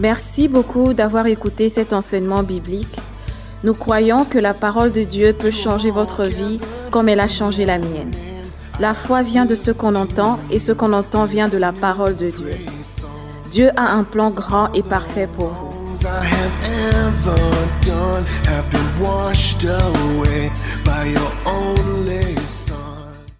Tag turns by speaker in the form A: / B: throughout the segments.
A: Merci beaucoup d'avoir écouté cet enseignement biblique. Nous croyons que la parole de Dieu peut changer votre vie comme elle a changé la mienne. La foi vient de ce qu'on entend et ce qu'on entend vient de la parole de Dieu. Dieu a un plan grand et parfait pour vous.
B: I have ever done have been washed away by your only son.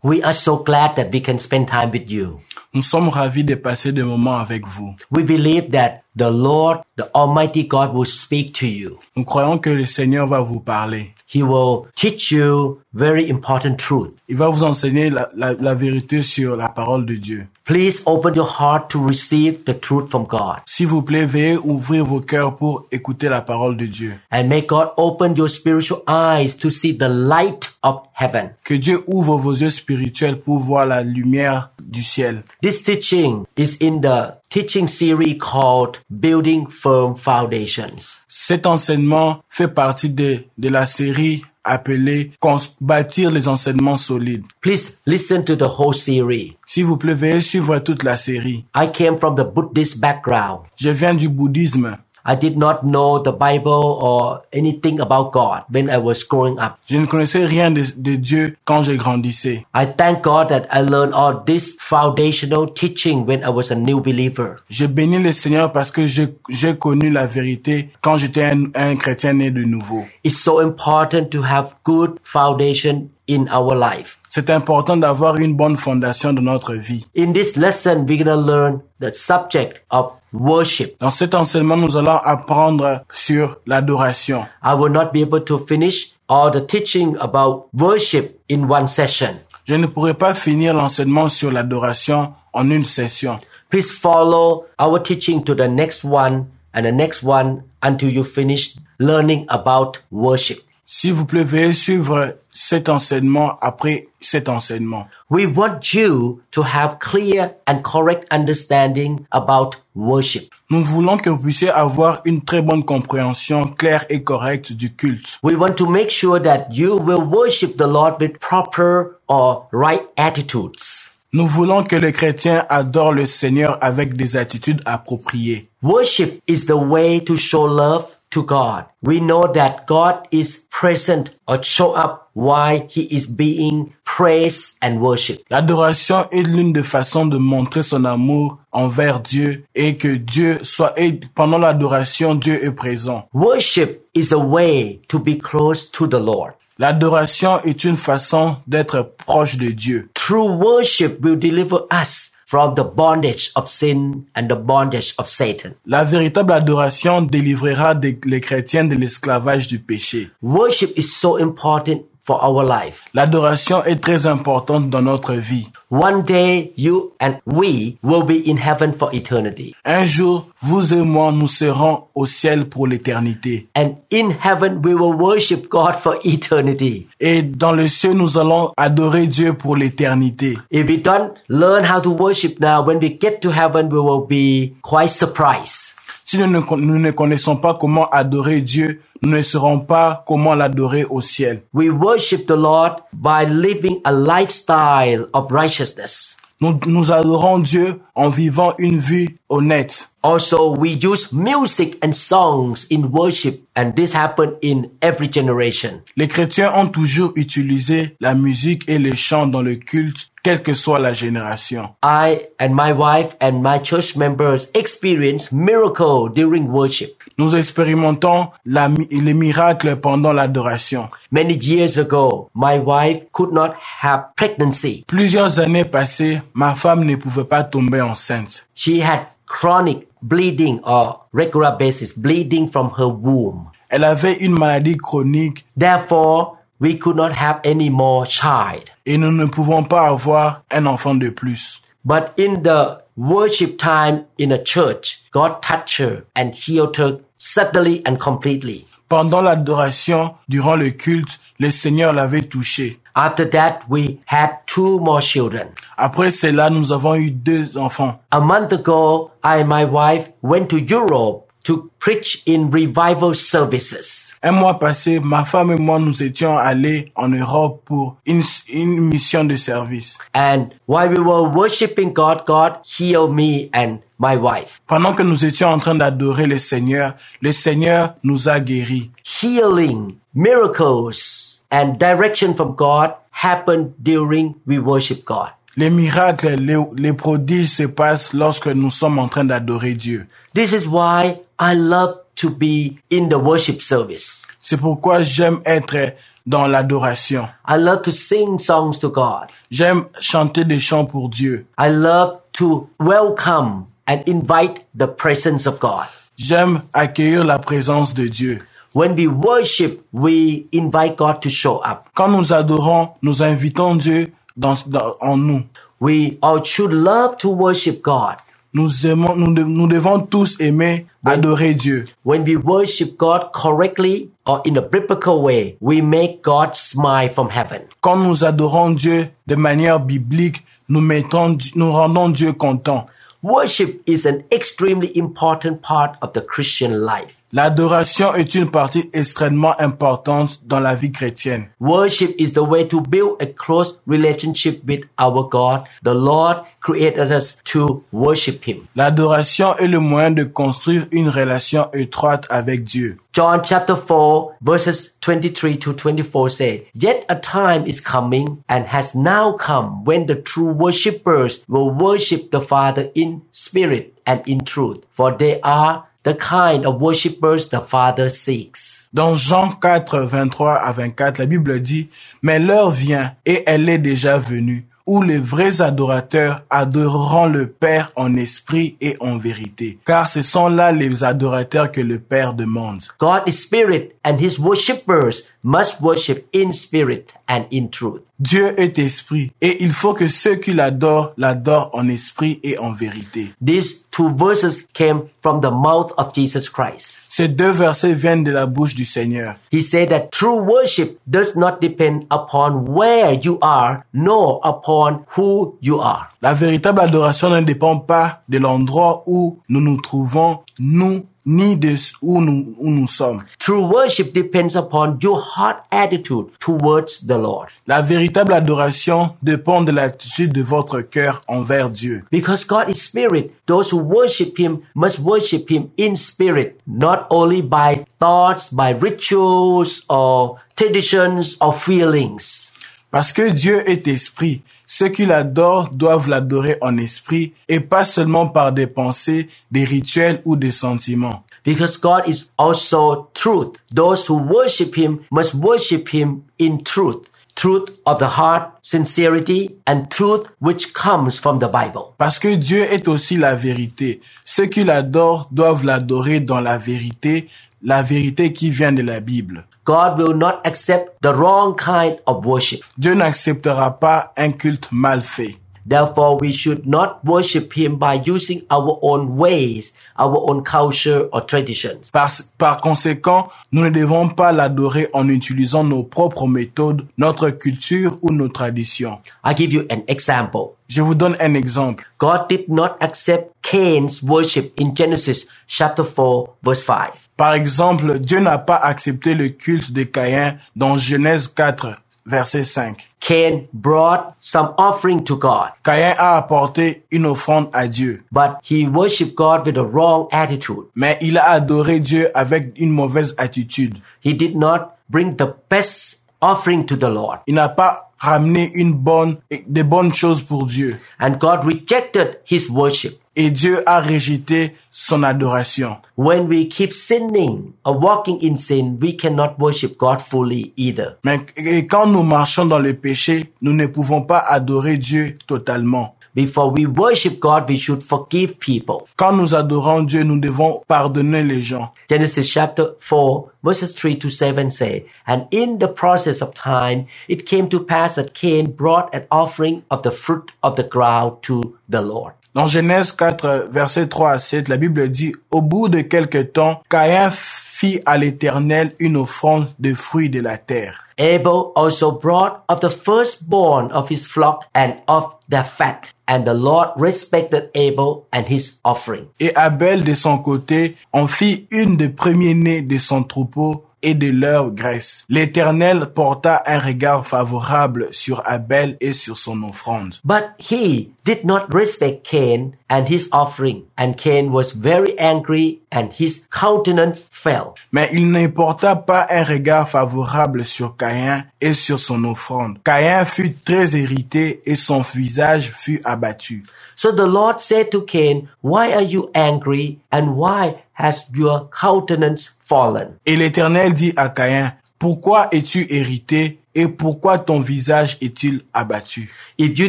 C: We are so glad that we can spend time with you.
D: Nous sommes ravis de passer des moments avec vous.
C: We believe that the Lord, the Almighty God will speak to you.
D: Nous croyons que le Seigneur va vous parler.
C: He will teach you very important truth.
D: Il va vous enseigner la, la, la vérité sur la parole de Dieu.
C: Please open your heart to receive the truth from God.
D: S'il vous plaît, veuillez ouvrir vos cœurs pour écouter la parole de Dieu.
C: And may God open your spiritual eyes to see the light of heaven.
D: Que Dieu ouvre vos yeux spirituels pour voir la lumière du ciel.
C: This teaching is in the teaching series called Building Firm Foundations.
D: Cet enseignement fait partie de, de la série appelée Bâtir les enseignements solides.
C: Please listen to the whole series.
D: S'il vous plaît, veuillez suivre toute la série.
C: I came from the Buddhist background.
D: Je viens du bouddhisme.
C: I did not know the Bible or anything about God when I was growing up.
D: Je ne connaissais rien de, de Dieu quand je grandissais.
C: I thank God that I learned all this foundational teaching when I was a new believer.
D: Je bénis le Seigneur parce que je- j'ai connu la vérité quand j'étais un, un chrétien né de nouveau.
C: It's so important to have good foundation in our life.
D: C'est important d'avoir une bonne fondation dans notre vie.
C: In this lesson, we're going to learn the subject of worship.
D: Dans cet enseignement, nous allons apprendre sur l'adoration.
C: I will not be able to finish all the teaching about worship in one session.
D: Je ne pourrai pas finir l'enseignement sur l'adoration en une session.
C: Please follow our teaching to the next one and the next one until you finish learning about worship.
D: S'il vous plaît, veuillez suivre cet enseignement après cet enseignement.
C: We want you to have clear and correct understanding about worship.
D: Nous voulons que vous puissiez avoir une très bonne compréhension claire et correcte du culte.
C: We want to make sure that you will worship the Lord with proper or right attitudes.
D: Nous voulons que les chrétiens adorent le Seigneur avec des attitudes appropriées.
C: Worship is the way to show love to God. We know that God is present or show up while he is being praised and worshiped.
D: L'adoration est l'une des façons de montrer son amour envers Dieu et que Dieu soit, et pendant l'adoration, Dieu est présent.
C: Worship is a way to be close to the Lord.
D: L'adoration est une façon d'être proche de Dieu.
C: True worship will deliver us from the bondage of sin and the bondage of Satan.
D: La véritable adoration délivrera des- les chrétiens de l'esclavage du péché.
C: Worship is so important for our life.
D: L'adoration est très importante dans notre vie.
C: One day you and we will be in heaven for eternity.
D: Un jour, vous et moi, nous serons au ciel pour l'éternité.
C: And in heaven we will worship God for eternity.
D: Et dans le ciel, nous allons adorer Dieu pour l'éternité.
C: If we don't learn how to worship now, when we get to heaven, we will be quite surprised.
D: Si nous ne, con- nous ne connaissons pas comment adorer Dieu, nous ne saurons pas comment l'adorer au ciel.
C: We worship the Lord by living a lifestyle of righteousness.
D: Nous, nous adorons Dieu en vivant une vie honnête.
C: Also, we use music and songs in worship, and this happened in every generation.
D: Les chrétiens ont toujours utilisé la musique et les chants dans le culte, quelle que soit la génération.
C: I and my wife and my church members experience miracle during worship.
D: Nous expérimentons la les miracles pendant l'adoration.
C: Many years ago, my wife could not have pregnancy.
D: Plusieurs années passées, ma femme ne pouvait pas tomber enceinte.
C: She had chronic bleeding or regular basis bleeding from her womb.
D: Elle avait une maladie chronique
C: Therefore, we could not have any more child.
D: et nous ne pouvons pas avoir un enfant de plus.
C: But in the worship time in a church, God touched her and healed her suddenly and completely.
D: Pendant l'adoration, durant le culte, le Seigneur l'avait touchée.
C: After that, we had two more children.
D: Après cela, nous avons eu deux enfants.
C: A month ago, I and my wife went to Europe to preach in revival services.
D: Un mois passé, ma femme et moi, nous étions allés en Europe pour une, une mission de service.
C: And while we were worshiping God, God healed me and my wife.
D: Pendant que nous étions en train d'adorer le Seigneur, le Seigneur nous a guéris.
C: Healing, miracles, and direction from God happen during we worship God.
D: Les miracles, les, les prodiges se passent lorsque nous sommes en train d'adorer Dieu.
C: This is why I love to be in the worship service.
D: C'est pourquoi j'aime être dans l'adoration.
C: I love to sing songs to God.
D: J'aime chanter des chants pour Dieu.
C: I love to welcome and invite the presence of God.
D: J'aime accueillir la présence de Dieu.
C: When we worship, we invite God to show up.
D: Quand nous adorons, nous invitons Dieu dans, dans- en nous.
C: We all should love to worship God.
D: Nous, aimons, nous, nous devons tous aimer adorer Dieu.
C: When we worship God correctly or in a biblical way, we make God smile from heaven.
D: Quand nous adorons Dieu de manière biblique, nous, mettons, nous rendons Dieu content.
C: Worship is an extremely important part of the Christian life.
D: L'adoration est une partie extrêmement importante dans la vie chrétienne.
C: Worship is the way to build a close relationship with our God. The Lord created us to worship Him.
D: L'adoration est le moyen de construire une relation étroite avec Dieu.
C: John chapter 4 verses 23 to 24 say, Yet a time is coming and has now come when the true worshippers will worship the Father in spirit and in truth, for they are the kind of worshippers the Father seeks.
D: Dans Jean 4, 23 à 24, la Bible dit, Mais l'heure vient, et elle est déjà venue, où les vrais adorateurs adoreront le Père en esprit et en vérité. Car ce sont là les adorateurs que le Père demande.
C: God is spirit and his worshippers must worship in spirit and in truth.
D: Dieu est esprit, et il faut que ceux qui l'adorent l'adorent en esprit et en vérité.
C: These two verses came from the mouth of Jesus Christ.
D: Ces deux versets viennent de la bouche du Seigneur.
C: He said that true worship does not depend upon where you are, nor upon who you are.
D: La véritable adoration ne dépend pas de l'endroit où nous nous trouvons, nous, ni de où nous, où nous sommes.
C: True worship depends upon your heart attitude towards the Lord.
D: La véritable adoration dépend de l'attitude de votre cœur envers Dieu.
C: Because God is spirit, those who worship him must worship him in spirit, not only by thoughts, by rituals or traditions or feelings.
D: Parce que Dieu est esprit, ceux qui l'adorent doivent l'adorer en esprit et pas seulement par des pensées, des rituels ou des sentiments.
C: Because God is also truth. Those who worship him must worship him in truth. Truth of the heart, sincerity, and truth which comes from the Bible.
D: Parce que Dieu est aussi la vérité. Ceux qui l'adorent doivent l'adorer dans la vérité, la vérité qui vient de la Bible.
C: God will not accept the wrong kind of worship.
D: Dieu n'acceptera pas un culte mal fait.
C: Therefore, we should not worship him by using our own ways, our own culture or traditions.
D: Par, par conséquent, nous ne devons pas l'adorer en utilisant nos propres méthodes, notre culture ou nos traditions.
C: I give you an example.
D: Je vous donne un exemple.
C: God did not accept Cain's worship in Genesis chapter 4 verse 5.
D: Par exemple, Dieu n'a pas accepté le culte de Caïn dans Genèse 4, verset 5.
C: Cain brought some offering to God,
D: Caïn a apporté une offrande à Dieu,
C: but he worshiped God with a wrong attitude.
D: mais il a adoré Dieu avec une mauvaise attitude.
C: He did not bring the best offering to the Lord.
D: Il n'a pas ramené une bonne, des bonnes choses pour Dieu.
C: And God rejected his worship.
D: Et Dieu a rejeté son adoration.
C: When we keep sinning or walking in sin, we cannot worship God fully either.
D: Mais et quand nous marchons dans le péché, nous ne pouvons pas adorer Dieu totalement.
C: Before we worship God, we should forgive people.
D: Quand nous adorons Dieu, nous devons pardonner les gens.
C: Genesis chapter 4 verses 3 to 7 say, And in the process of time, it came to pass that Cain brought an offering of the fruit of the ground to the Lord.
D: Dans Genèse 4, verset 3 à 7, la Bible dit, au bout de quelque temps, Caïn fit à l'Éternel une offrande de fruits de la terre.
C: Abel also brought of the firstborn of his flock and of their fat. And the Lord respected Abel and his offering.
D: Et Abel, de son côté, en fit une des premiers-nés de son troupeau et de leur graisse. L'Éternel porta un regard favorable sur Abel et sur son offrande.
C: But he did not respect Cain and his offering. And Cain was very angry and his countenance fell.
D: Mais il ne porta pas un regard favorable sur Caïn et sur son offrande. Caïn fut très irrité et son visage fut abattu.
C: So the Lord said to Cain, Why are you angry and why has your countenance fallen?
D: Et l'Éternel dit à Caïn, pourquoi es-tu irrité et pourquoi ton visage est-il abattu?
C: If you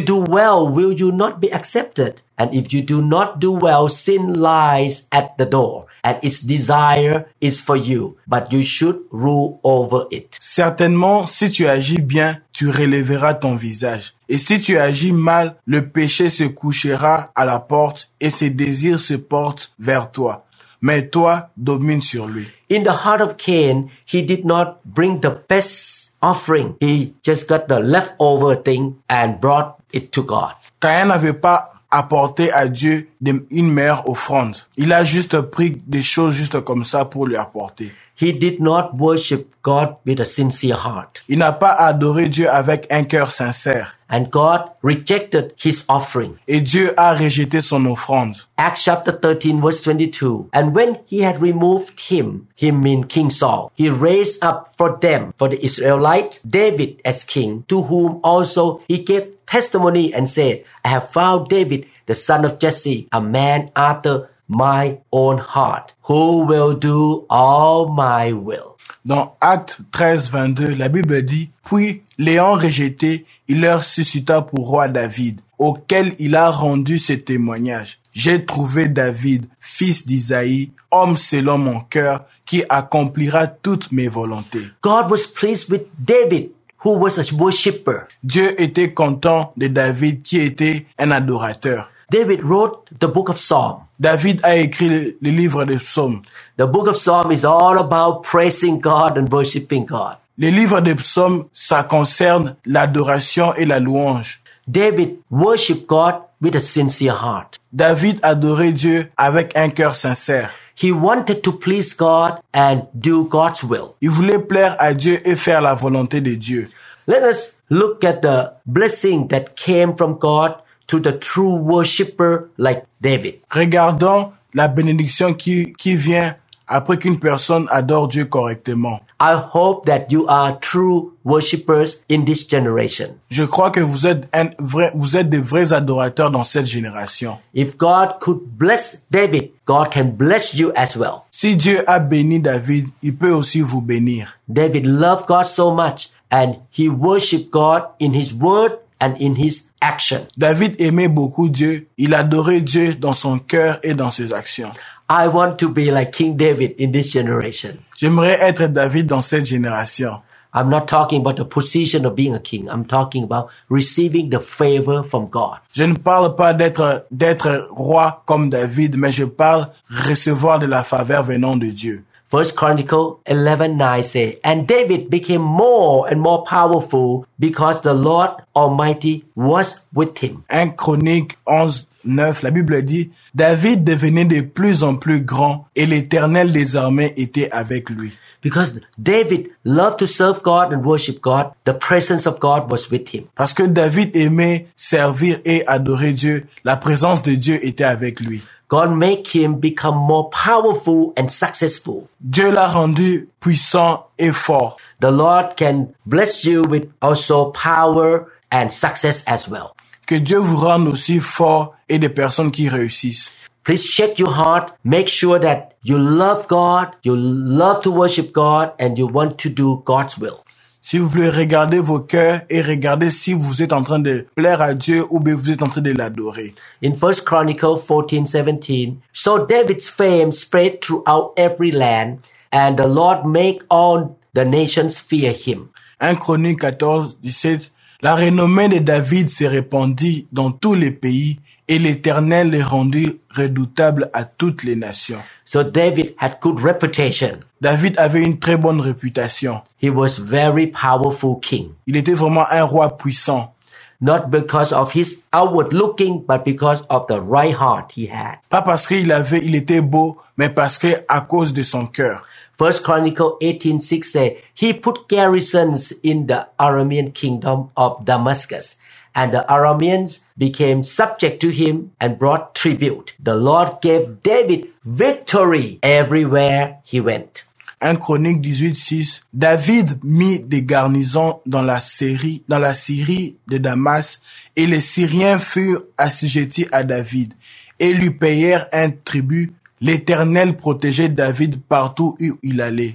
C: do well, will you not be accepted? And if you do not do well, sin lies at the door, and its desire is for you, but you should rule over it.
D: Certainement, si tu agis bien, tu relèveras ton visage. Et si tu agis mal, le péché se couchera à la porte et ses désirs se portent vers toi. Mais toi, domine sur lui.
C: In the heart of Cain, he did not bring the best offering. He just got the leftover thing and brought it to God.
D: Caïn n'avait pas apporté à Dieu une meilleure offrande. Il a juste pris des choses juste comme ça pour lui apporter.
C: He did not worship God with a sincere heart.
D: Il n'a pas adoré Dieu avec un cœur sincère.
C: And God rejected his offering.
D: Et Dieu a rejeté son offrande.
C: Acts chapter 13 verse 22. And when he had removed him, him mean King Saul, he raised up for them, for the Israelites, David as king, to whom also he gave testimony and said, I have found David, the son of Jesse, a man after my own heart, who will do all my will.
D: Dans Acte 13, 22, la Bible dit, Puis, l'ayant rejeté, il leur suscita pour roi David, auquel il a rendu ce témoignage. J'ai trouvé David, fils d'Isaïe, homme selon mon cœur, qui accomplira toutes mes volontés.
C: God was pleased with David, who was a worshipper?
D: Dieu était content de David qui était un adorateur.
C: David wrote the book of Psalm.
D: David a écrit le, le livre des psaumes.
C: The book of Psalm is all about praising God and worshiping God.
D: Le livre des psaumes, ça concerne l'adoration et la louange.
C: David worshiped God with a sincere heart.
D: David adorait Dieu avec un cœur sincère.
C: He wanted to please God and do God's will.
D: Il voulait plaire à Dieu et faire la volonté de Dieu.
C: Let us look at the blessing that came from God to the true worshipper like David.
D: Regardons la bénédiction qui, qui vient après qu'une personne adore Dieu correctement.
C: I hope that you are true worshippers in this generation.
D: Je crois que vous êtes un vrai, vous êtes des vrais adorateurs dans cette génération.
C: If God could bless David, God can bless you as well.
D: Si Dieu a béni David, il peut aussi vous bénir.
C: David loved God so much and he worshiped God in his word and in his action.
D: David aimait beaucoup Dieu. Il adorait Dieu dans son cœur et dans ses actions.
C: I want to be like King David in this generation.
D: J'aimerais être David dans cette génération.
C: I'm not talking about the position of being a king. I'm talking about receiving the favor from God.
D: Je ne parle pas d'être, d'être roi comme David, mais je parle recevoir de la faveur venant de Dieu.
C: First Chronicle 11:9 say, And David became more and more powerful because the Lord Almighty was with him.
D: 1 Chronique 11, 9, la Bible dit, David devenait de plus en plus grand et l'éternel des armées était avec lui.
C: Because David loved to serve God and worship God, the presence of God was with him.
D: Parce que David aimait servir et adorer Dieu, la présence de Dieu était avec lui.
C: God make him become more powerful and successful.
D: Dieu l'a rendu puissant et fort.
C: The Lord can bless you with also power and success as well.
D: Que Dieu vous rende aussi fort et des personnes qui réussissent.
C: Please check your heart. Make sure that you love God, you love to worship God, and you want to do God's will.
D: S'il vous plaît, regardez vos cœurs et regardez si vous êtes en train de plaire à Dieu ou bien vous êtes en train de l'adorer.
C: In First Chronicle 14, 17, so David's fame spread throughout every land, and the Lord make all the nations fear him.
D: 1 Chronique 14, 17, La renommée de David s'est répandue dans tous les pays et l'Éternel les rendit redoutables à toutes les nations.
C: So David had good reputation.
D: David avait une très bonne réputation.
C: He was very powerful king.
D: Il était vraiment un roi puissant.
C: Not because of his outward looking, but because of the right heart he had.
D: Pas parce qu'il avait, il était beau, mais parce que à cause de son cœur.
C: First Chronicle 18:6 say he put garrisons in the Aramean kingdom of Damascus, and the Arameans became subject to him and brought tribute. The Lord gave David victory everywhere he went.
D: 1 Chronique 18:6 David mit des garnisons dans la Syrie, dans la Syrie de Damas, et les Syriens furent assujettis à David et lui payèrent un tribut. L'Éternel protégeait David partout où il allait.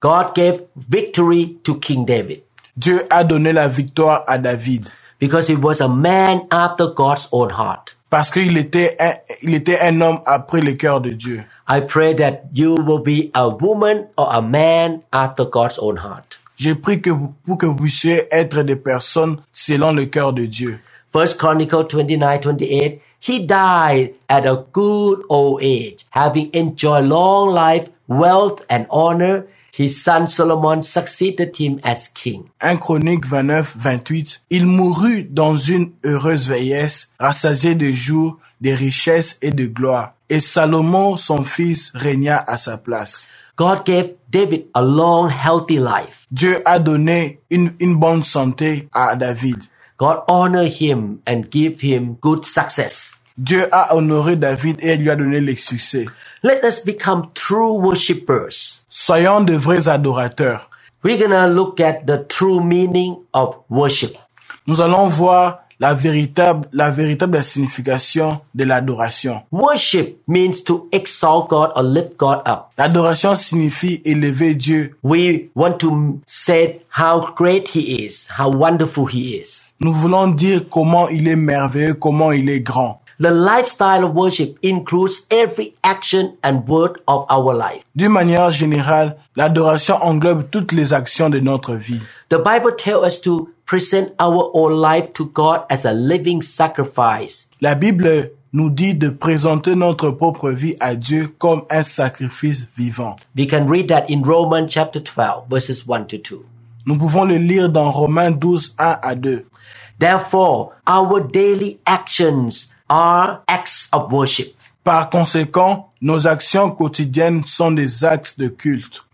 C: God gave victory to King David
D: Dieu a donné la victoire à David
C: because he was a man after God's own heart.
D: parce qu'il était un, il était un homme après le cœur de Dieu.
C: I pray that you will be a woman or a man after God's own heart.
D: J'ai pris que vous, pour que vous puissiez être des personnes selon le cœur de Dieu.
C: First Chronicle 29, 28, he died at a good old age, having enjoyed long life, wealth, and honor. His son Solomon succeeded him as king.
D: 1 Chronique 29, 28. Il mourut dans une heureuse vieillesse, rassasié de jours, de richesses et de gloire. Et Salomon, son fils, régna à sa place.
C: God gave David a long, healthy life.
D: Dieu a donné une, une bonne santé à David.
C: God honor him and give him good success.
D: Dieu a honoré David et lui a donné le succès.
C: Let us become true worshippers.
D: Soyons de vrais adorateurs.
C: We're gonna look at the true meaning of worship.
D: Nous allons voir la véritable, la véritable signification de l'adoration.
C: Worship means to exalt God or lift God up.
D: L'adoration signifie élever Dieu.
C: We want to say how great He is, how wonderful He is.
D: Nous voulons dire comment il est merveilleux, comment il est grand.
C: The lifestyle of worship includes every action and word of our life.
D: D'une manière générale, l'adoration englobe toutes les actions de notre vie.
C: The Bible tells us to present our own life to God as a living sacrifice.
D: La Bible nous dit de présenter notre propre vie à Dieu comme un sacrifice vivant.
C: We can read that in Romans chapter 12, verses 1 to 2.
D: Nous pouvons le lire dans Romains 12, 1 à 2.
C: Therefore, our daily actions are acts of worship.
D: Par conséquent, nos actions quotidiennes sont des actes de culte.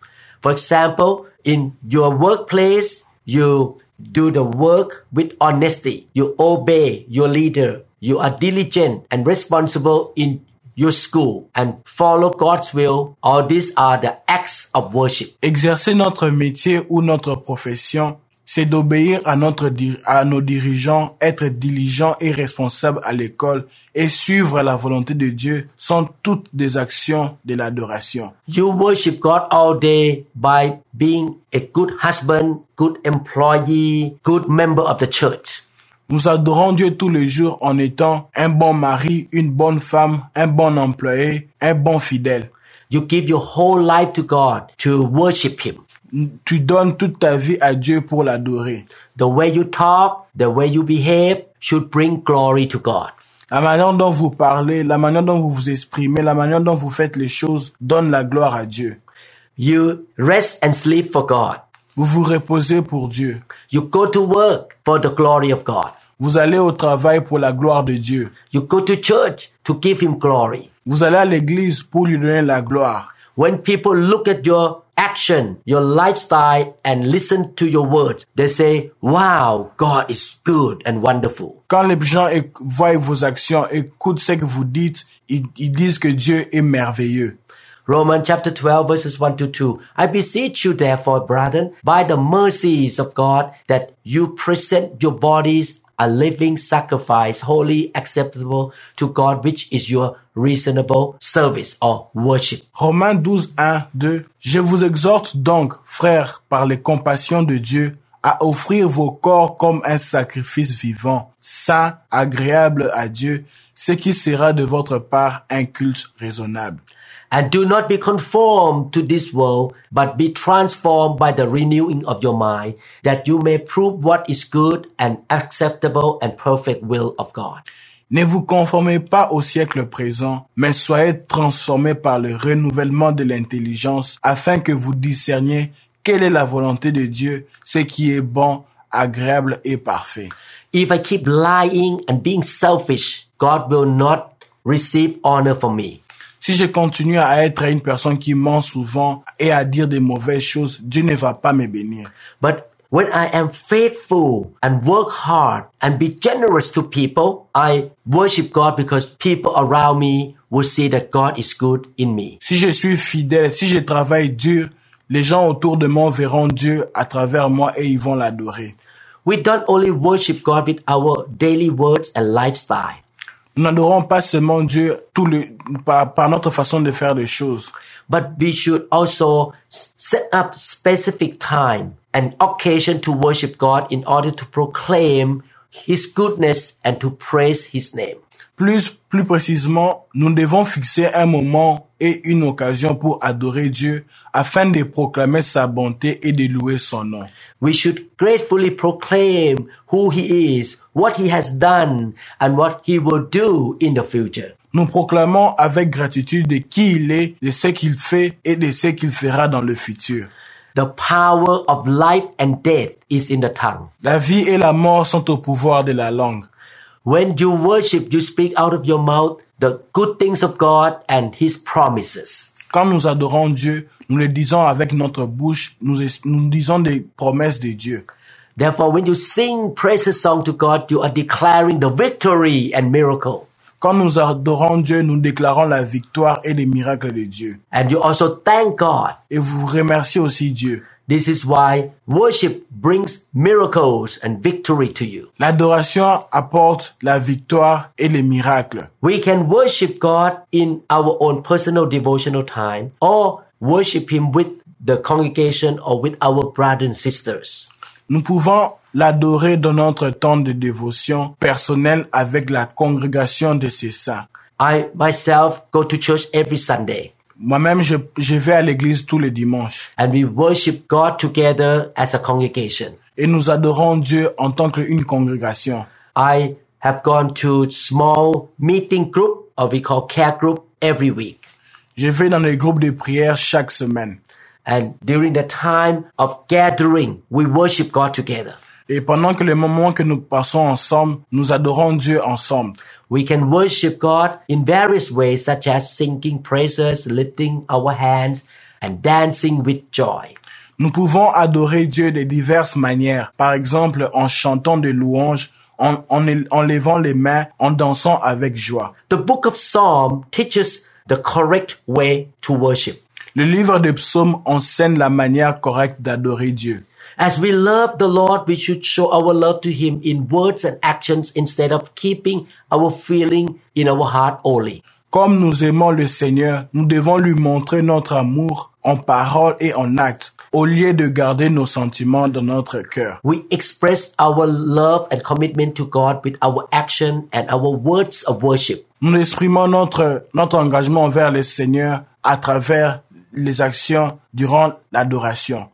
C: For example, in your workplace, you do the work with honesty. You obey your leader. You are diligent and responsible in your school and follow God's will. All these are the acts of worship.
D: Exercer notre métier ou notre profession, c'est d'obéir à notre à nos dirigeants, être diligent et responsable à l'école et suivre la volonté de Dieu sont toutes des actions de l'adoration.
C: You worship God all day by being a good husband, good employee, good member of the church.
D: Nous adorons Dieu tous les jours en étant un bon mari, une bonne femme, un bon employé, un bon fidèle.
C: You give your whole life to God to worship Him.
D: Tu donnes toute ta vie à Dieu pour l'adorer.
C: The way you talk, the way you behave should bring glory to God.
D: La manière dont vous parlez, la manière dont vous vous exprimez, la manière dont vous faites les choses donne la gloire à Dieu.
C: You rest and sleep for God.
D: Vous vous reposez pour Dieu.
C: You go to work for the glory of God.
D: Vous allez au travail pour la gloire de Dieu.
C: You go to church to give Him glory.
D: Vous allez à l'église pour lui donner la gloire.
C: When people look at your action, your lifestyle, and listen to your words, they say, Wow, God is good and wonderful.
D: Quand les gens voient vos actions, écoutent ce que vous dites, ils, ils disent que Dieu est merveilleux.
C: Romans chapter 12 verses 1 to 2. I beseech you therefore, brethren, by the mercies of God, that you present your bodies a living sacrifice, holy, acceptable to God, which is your reasonable service or worship.
D: Romains 12, 1, 2. Je vous exhorte donc, frères, par les compassions de Dieu, à offrir vos corps comme un sacrifice vivant, saint, agréable à Dieu, ce qui sera de votre part un culte raisonnable.
C: And do not be conformed to this world, but be transformed by the renewing of your mind, that you may prove what is good and acceptable and perfect will of God.
D: Ne vous conformez pas au siècle présent, mais soyez transformés par le renouvellement de l'intelligence afin que vous discerniez quelle est la volonté de Dieu, ce qui est bon, agréable et parfait.
C: If I keep lying and being selfish, God will not receive honor from me.
D: Si je continue à être une personne qui ment souvent et à dire des mauvaises choses, Dieu ne va pas me bénir.
C: But when I am faithful and work hard and be generous to people, I worship God because people around me will see that God is good in me.
D: Si je suis fidèle, si je travaille dur, les gens autour de moi verront Dieu à travers moi et ils vont l'adorer.
C: We don't only worship God with our daily words and lifestyle.
D: Nous n'adorons pas seulement Dieu tout le, par, par notre façon de faire les choses,
C: But we should also set up specific time and occasion to worship God in order to proclaim His goodness and to praise His name.
D: Plus, plus précisément, nous devons fixer un moment et une occasion pour adorer Dieu afin de proclamer sa bonté et de louer son nom.
C: We should gratefully proclaim who He is, what He has done, and what He will do in the future.
D: Nous proclamons avec gratitude de qui il est, de ce qu'il fait et de ce qu'il fera dans le futur.
C: The power of life and death is in the tongue.
D: La vie et la mort sont au pouvoir de la langue.
C: When you worship, you speak out of your mouth the good things of God and His promises.
D: Quand nous adorons Dieu, nous le disons avec notre bouche, nous, disons des promesses de Dieu.
C: Therefore, when you sing praises song to God, you are declaring the victory and miracle.
D: Quand nous adorons Dieu, nous déclarons la victoire et les miracles de Dieu.
C: And you also thank God.
D: Et vous remerciez aussi Dieu.
C: This is why worship brings miracles and victory to you.
D: L'adoration apporte la victoire et les miracles.
C: We can worship God in our own personal devotional time or worship Him with the congregation or with our brothers and sisters.
D: Nous pouvons l'adorer dans notre temps de dévotion personnel avec la congrégation de ces saints.
C: I myself go to church every Sunday
D: Moi-même, je, je vais à l'église tous les dimanches
C: and we worship God together as a congregation.
D: et nous adorons Dieu en tant qu'une congrégation.
C: I have gone to small meeting group or we call care group every week.
D: Je vais dans les groupes de prière chaque semaine.
C: And during the time of gathering, we worship God together.
D: Et pendant que les moments que nous passons ensemble, nous adorons Dieu ensemble.
C: We can worship God in various ways, such as singing praises, lifting our hands, and dancing with joy.
D: Nous pouvons adorer Dieu de diverses manières. Par exemple, en chantant des louanges, en, en, en levant les mains, en dansant avec joie.
C: The book of Psalm teaches the correct way to worship.
D: Le livre des psaumes enseigne la manière correcte d'adorer Dieu.
C: As we love the Lord, we should show our love to Him in words and actions instead of keeping our feeling in our heart only.
D: Comme nous aimons le Seigneur, nous devons lui montrer notre amour en parole et en acte, au lieu de garder nos sentiments dans notre cœur.
C: We express our love and commitment to God with our action and our words of worship.
D: Nous exprimons notre, notre engagement envers le Seigneur à travers les actions durant l'adoration.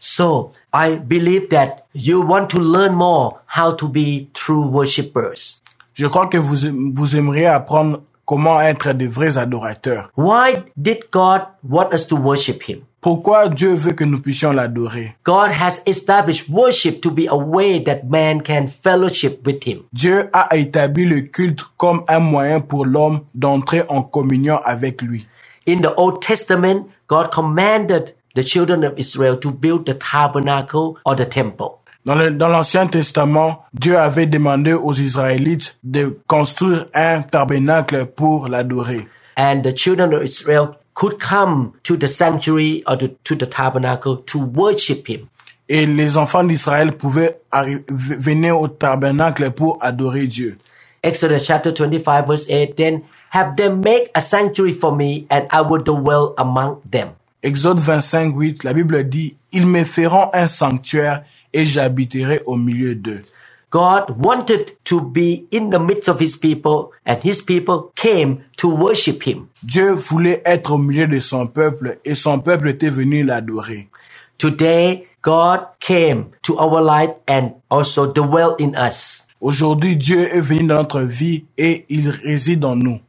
C: So I believe that you want to learn more how to be true worshippers.
D: Je crois que vous, vous aimeriez apprendre comment être de vrais adorateurs.
C: Why did God want us to worship Him?
D: Pourquoi Dieu veut que nous puissions l'adorer?
C: God has established worship to be a way that man can fellowship with Him.
D: Dieu a établi le culte comme un moyen pour l'homme d'entrer en communion avec lui.
C: In the Old Testament, God commanded the children of Israel to build the tabernacle or the temple.
D: Dans le- dans l'Ancien Testament, Dieu avait demandé aux Israélites de construire un tabernacle pour l'adorer.
C: And the children of Israel could come to the sanctuary or to, to the tabernacle to worship Him.
D: Et les enfants d'Israël pouvaient arri- venir au tabernacle pour adorer Dieu.
C: Exodus chapter 25 verse 8, then have them make a sanctuary for me and I will dwell among them.
D: Exode 25, 8, la Bible dit, ils me feront un sanctuaire et j'habiterai au milieu d'eux.
C: God wanted to be in the midst of his people and his people came to worship him.
D: Dieu voulait être au milieu de son peuple et son peuple était venu l'adorer.
C: Today, God came to our life and also dwell in us.
D: Aujourd'hui, Dieu est venu dans notre vie et il réside en nous.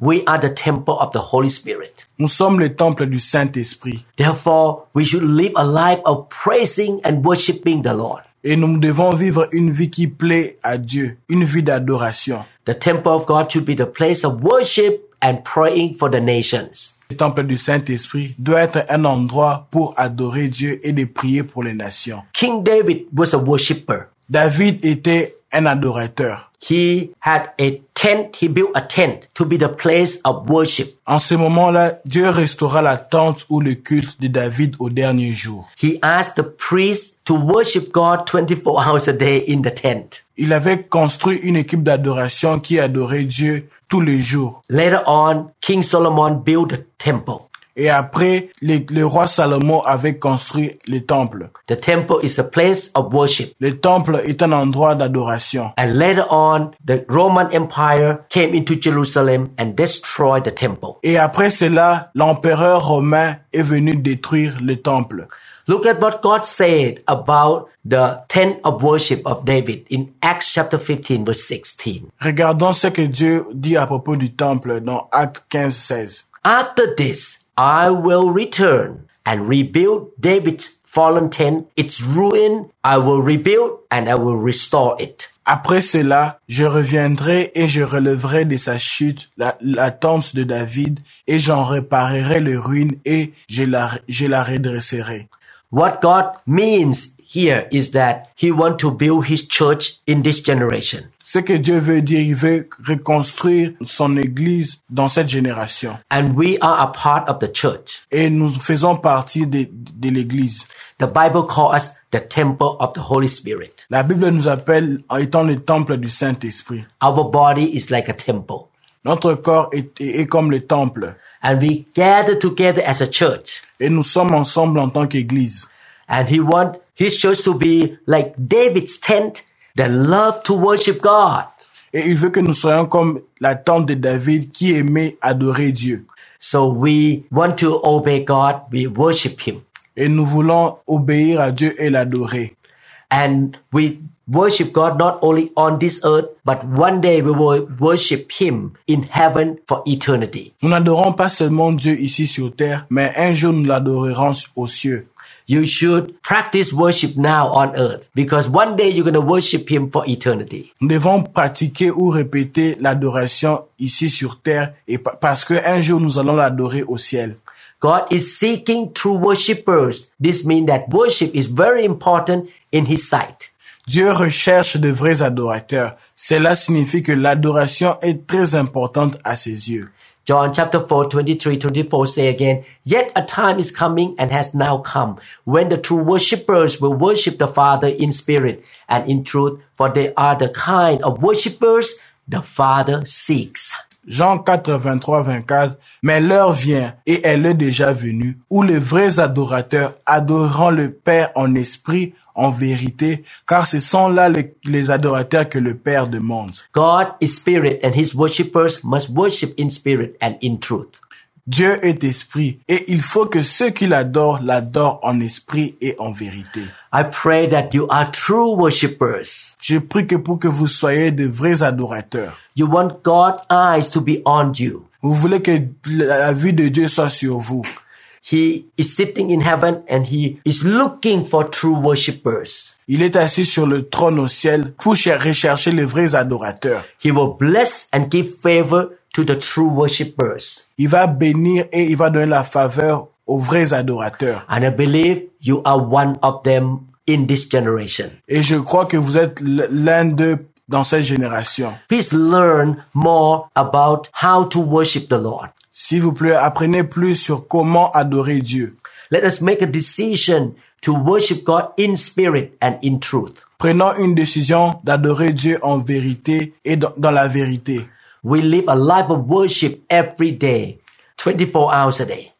C: We are the temple of the Holy Spirit.
D: Nous sommes le temple du Saint-Esprit
C: Therefore, we should live a life of praising and worshiping the Lord.
D: et nous devons vivre une vie qui plaît à Dieu, une vie d'adoration.
C: The temple of God should be the place of worship and praying for the nations.
D: Le temple du Saint-Esprit doit être un endroit pour adorer Dieu et de prier pour les nations.
C: King David was a worshipper.
D: David était un adorateur.
C: He had a tent, he built a tent to be the place of worship.
D: En ce moment-là, Dieu restaura la tente ou le culte de David au dernier jour.
C: He asked the priest to worship God 24 hours a day in the tent.
D: Il avait construit une équipe d'adoration qui adorait Dieu tous les jours.
C: Later on, King Solomon built the temple.
D: Et après, le, le roi Salomon avait construit le temple.
C: The temple is a place of worship.
D: Le temple est un endroit d'adoration.
C: And later on, the Roman Empire came into Jerusalem and destroyed the temple.
D: Et après cela, l'empereur romain est venu détruire le temple.
C: Look at what God said about the tent of worship of David in Acts chapter 15 verse 16.
D: Regardons ce que Dieu dit à propos du temple dans Actes 15, 16.
C: After this, I will return and rebuild David's fallen tent, its ruin I will rebuild and I will restore it.
D: Après cela, je reviendrai et je relèverai de sa chute la, la tente de David et j'en réparerai les ruines et je la, je la redresserai.
C: What God means here is that he want to build his church in this generation.
D: Ce que Dieu veut dire, il veut reconstruire son église dans cette génération.
C: And we are a part of the church.
D: Et nous faisons partie de, de l'église.
C: The Bible calls us the temple of the Holy Spirit.
D: La Bible nous appelle en étant le temple du Saint-Esprit.
C: Our body is like a temple.
D: Notre corps est, est, est comme le temple.
C: And we gather together as a church.
D: Et nous sommes ensemble en tant qu'église.
C: And he want his church to be like David's tent that love to worship God.
D: Et il veut que nous soyons comme la tente de David qui aimait adorer Dieu.
C: So we want to obey God, we worship him.
D: Et nous voulons obéir à Dieu et l'adorer.
C: And we worship God not only on this earth, but one day we will worship him in heaven for eternity.
D: Nous n'adorons pas seulement Dieu ici sur terre, mais un jour nous l'adorerons aux cieux.
C: You should practice worship now on earth because one day you're going to worship him for eternity.
D: Nous devons pratiquer ou répéter l'adoration ici sur terre et pa- parce que un jour nous allons l'adorer au ciel.
C: God is seeking true worshippers. This means that worship is very important in his sight.
D: Dieu recherche de vrais adorateurs. Cela signifie que l'adoration est très importante à ses yeux.
C: John chapter 4, 23, 24 say again, Yet a time is coming and has now come when the true worshippers will worship the Father in spirit and in truth, for they are the kind of worshippers the Father seeks.
D: Jean 4, 23, 24. Mais l'heure vient, et elle est déjà venue, où les vrais adorateurs adoreront le Père en esprit, en vérité, car ce sont là les, les adorateurs que le Père demande.
C: God is spirit and his worshippers must worship in spirit and in truth.
D: Dieu est esprit, et il faut que ceux qui l'adorent l'adorent en esprit et en vérité.
C: I pray that you are true worshippers.
D: Je prie que pour que vous soyez de vrais adorateurs.
C: You want God's eyes to be on you.
D: Vous voulez que la vue de Dieu soit sur vous.
C: He is sitting in heaven and he is looking for true worshippers.
D: Il est assis sur le trône au ciel pour cher- rechercher les vrais adorateurs.
C: He will bless and give favor to the true worshippers.
D: Il va bénir et il va donner la faveur aux vrais adorateurs.
C: And I believe you are one of them in this generation.
D: Et je crois que vous êtes l'un d'eux dans cette génération.
C: Please learn more about how to worship the Lord.
D: S'il vous plaît, apprenez plus sur comment adorer Dieu.
C: Let us make a decision to worship God in spirit and in truth.
D: Prenons une décision d'adorer Dieu en vérité et dans, dans la vérité.
C: We live a life of worship every day, 24 hours a day.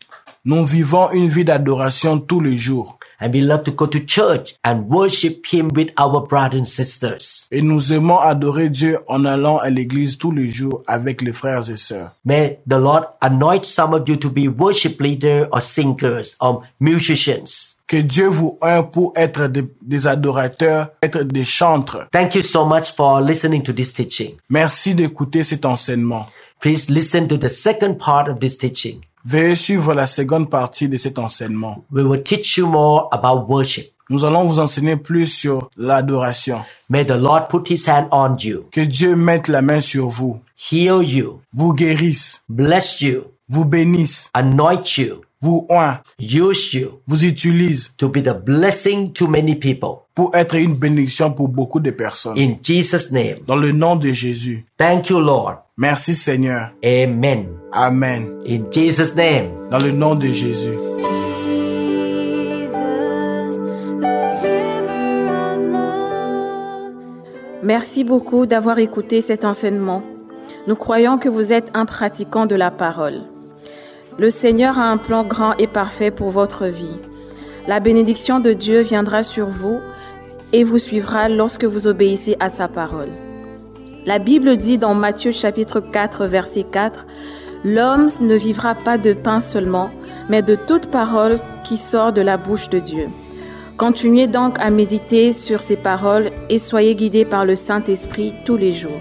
D: Nous vivons une vie d'adoration tous les jours.
C: And we love to go to church and worship Him with our brothers and sisters.
D: Et nous aimons adorer Dieu en allant à l'église tous les jours avec les frères et sœurs.
C: May the Lord anoint some of you to be worship leaders or singers or musicians.
D: Que Dieu vous un pour être des, des adorateurs, être des chantres.
C: Thank you so much for listening to this teaching.
D: Merci d'écouter cet enseignement.
C: Please listen to the second part of this teaching.
D: Veuillez suivre la seconde partie de cet enseignement.
C: We will teach you more about worship.
D: Nous allons vous enseigner plus sur l'adoration.
C: May the Lord put His hand on you,
D: Que Dieu mette la main sur vous,
C: heal you,
D: vous guérisse,
C: bless you,
D: vous bénisse,
C: anoint you,
D: vous oint,
C: use you
D: vous utilise
C: to be the blessing to many people.
D: pour être une bénédiction pour beaucoup de personnes.
C: In Jesus' name.
D: Dans le nom de Jésus.
C: Thank you, Lord.
D: Merci Seigneur.
C: Amen.
D: Amen.
C: In Jesus' name.
D: Dans le nom de Jésus.
A: Merci beaucoup d'avoir écouté cet enseignement. Nous croyons que vous êtes un pratiquant de la parole. Le Seigneur a un plan grand et parfait pour votre vie. La bénédiction de Dieu viendra sur vous et vous suivra lorsque vous obéissez à sa parole. La Bible dit dans Matthieu chapitre 4 verset 4, L'homme ne vivra pas de pain seulement, mais de toute parole qui sort de la bouche de Dieu. Continuez donc à méditer sur ces paroles et soyez guidés par le Saint-Esprit tous les jours.